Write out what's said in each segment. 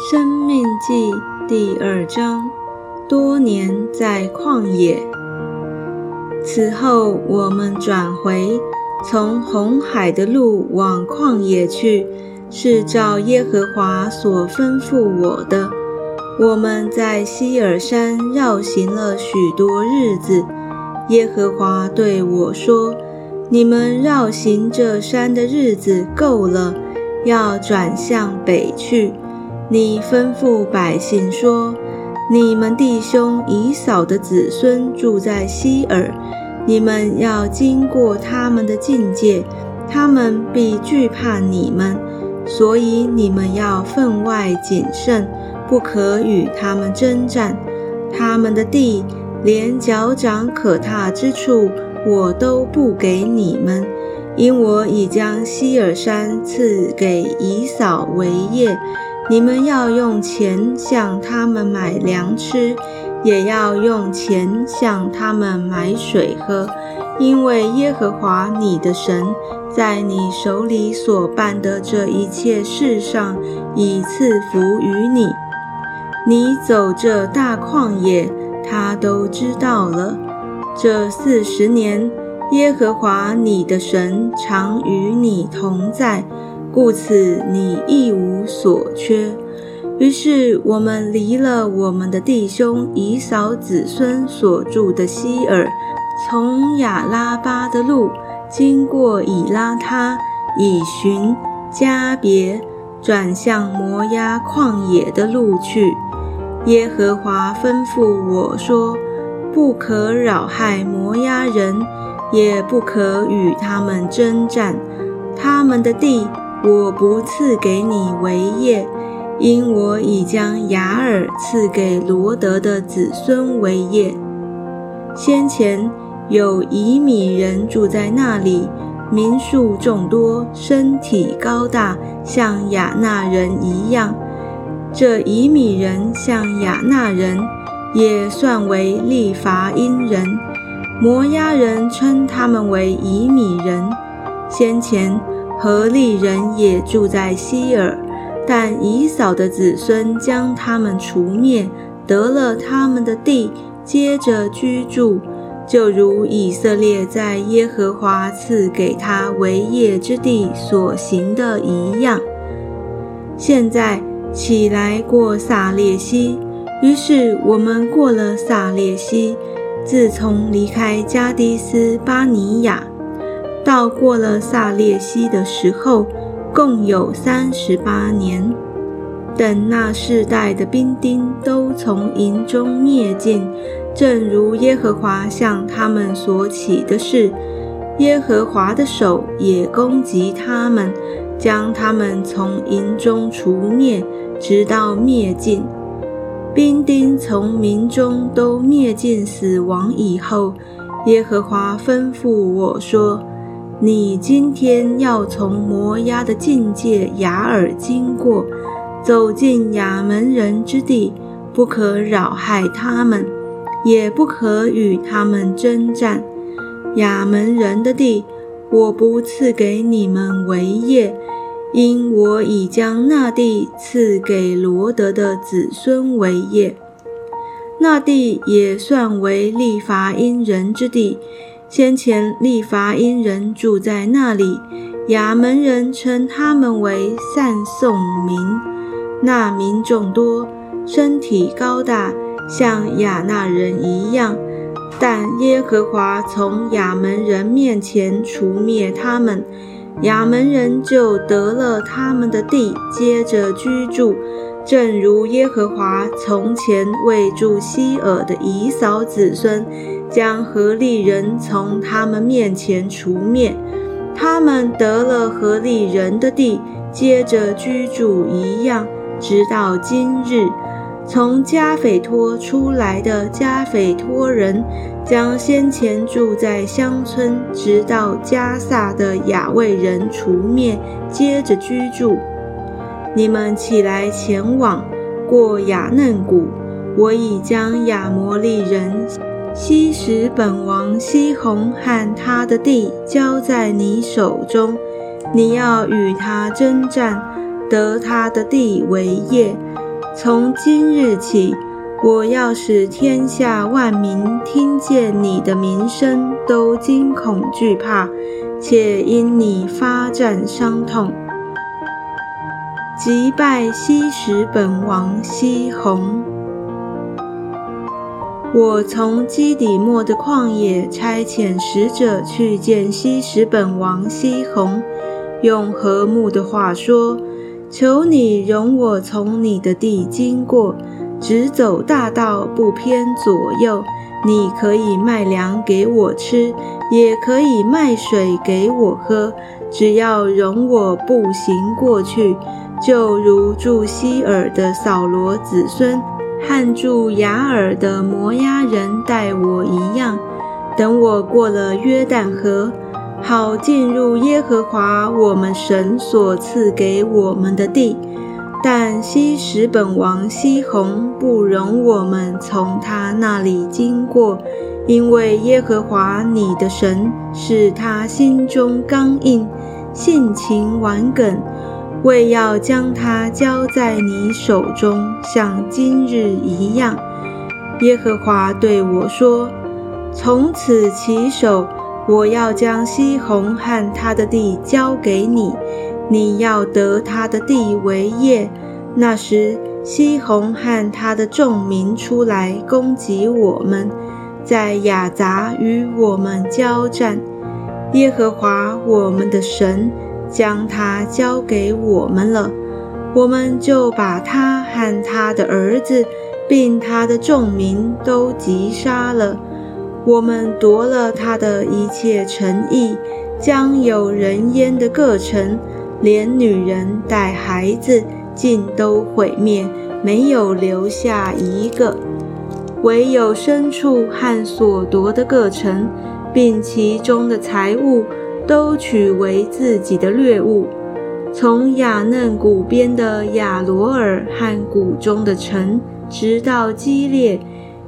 生命记第二章，多年在旷野。此后，我们转回，从红海的路往旷野去，是照耶和华所吩咐我的。我们在希尔山绕行了许多日子。耶和华对我说：“你们绕行这山的日子够了，要转向北去。”你吩咐百姓说：“你们弟兄以扫的子孙住在希尔，你们要经过他们的境界，他们必惧怕你们，所以你们要分外谨慎，不可与他们征战。他们的地，连脚掌可踏之处，我都不给你们，因我已将希尔山赐给以扫为业。”你们要用钱向他们买粮吃，也要用钱向他们买水喝，因为耶和华你的神在你手里所办的这一切事上已赐福于你。你走这大旷野，他都知道了。这四十年，耶和华你的神常与你同在。故此，你一无所缺。于是，我们离了我们的弟兄以扫子孙所住的希尔，从亚拉巴的路，经过以拉他、以寻、加别，转向摩押旷野的路去。耶和华吩咐我说：“不可扰害摩押人，也不可与他们征战，他们的地。”我不赐给你为业，因我已将雅尔赐给罗德的子孙为业。先前有以米人住在那里，民数众多，身体高大，像亚纳人一样。这以米人像亚纳人，也算为利伐因人。摩押人称他们为以米人。先前。何利人也住在希尔，但以扫的子孙将他们除灭，得了他们的地，接着居住，就如以色列在耶和华赐给他为业之地所行的一样。现在起来过撒列西，于是我们过了撒列西，自从离开加迪斯巴尼亚。到过了萨列西的时候，共有三十八年。等那世代的兵丁都从营中灭尽，正如耶和华向他们所起的事，耶和华的手也攻击他们，将他们从营中除灭，直到灭尽。兵丁从民中都灭尽死亡以后，耶和华吩咐我说。你今天要从摩押的境界雅尔经过，走进亚门人之地，不可扰害他们，也不可与他们征战。亚门人的地，我不赐给你们为业，因我已将那地赐给罗德的子孙为业。那地也算为利伐因人之地。先前利伐因人住在那里，亚门人称他们为散送民。那民众多，身体高大，像亚那人一样。但耶和华从亚门人面前除灭他们，亚门人就得了他们的地，接着居住。正如耶和华从前为住希尔的以扫子孙，将何利人从他们面前除灭，他们得了何利人的地，接着居住一样，直到今日。从加斐托出来的加斐托人，将先前住在乡村直到加萨的雅卫人除灭，接着居住。你们起来前往过雅嫩谷，我已将亚摩利人西什本王西宏和他的地交在你手中，你要与他征战，得他的地为业。从今日起，我要使天下万民听见你的名声，都惊恐惧怕，且因你发战伤痛。即拜西什本王西宏。我从基底末的旷野差遣使者去见西什本王西宏，用和睦的话说：“求你容我从你的地经过，直走大道，不偏左右。你可以卖粮给我吃，也可以卖水给我喝，只要容我步行过去。”就如住希尔的扫罗子孙和住雅尔的摩押人待我一样，等我过了约旦河，好进入耶和华我们神所赐给我们的地。但西什本王西宏不容我们从他那里经过，因为耶和华你的神是他心中刚硬，性情顽梗。为要将他交在你手中，像今日一样。耶和华对我说：“从此起手，我要将西宏和他的地交给你，你要得他的地为业。那时，西宏和他的众民出来攻击我们，在雅杂与我们交战。耶和华我们的神。”将他交给我们了，我们就把他和他的儿子，并他的众民都击杀了。我们夺了他的一切诚意，将有人烟的各城，连女人带孩子，尽都毁灭，没有留下一个。唯有牲畜和所夺的各城，并其中的财物。都取为自己的掠物，从雅嫩谷边的亚罗尔和谷中的城，直到基列，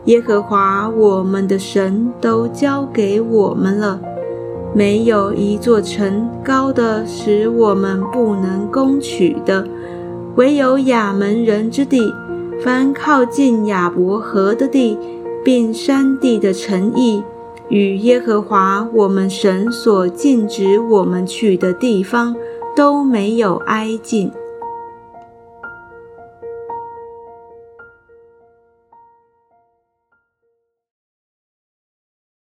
耶和华我们的神都交给我们了。没有一座城高的使我们不能攻取的，唯有亚门人之地，凡靠近亚伯河的地，并山地的城邑。与耶和华我们神所禁止我们去的地方都没有挨近。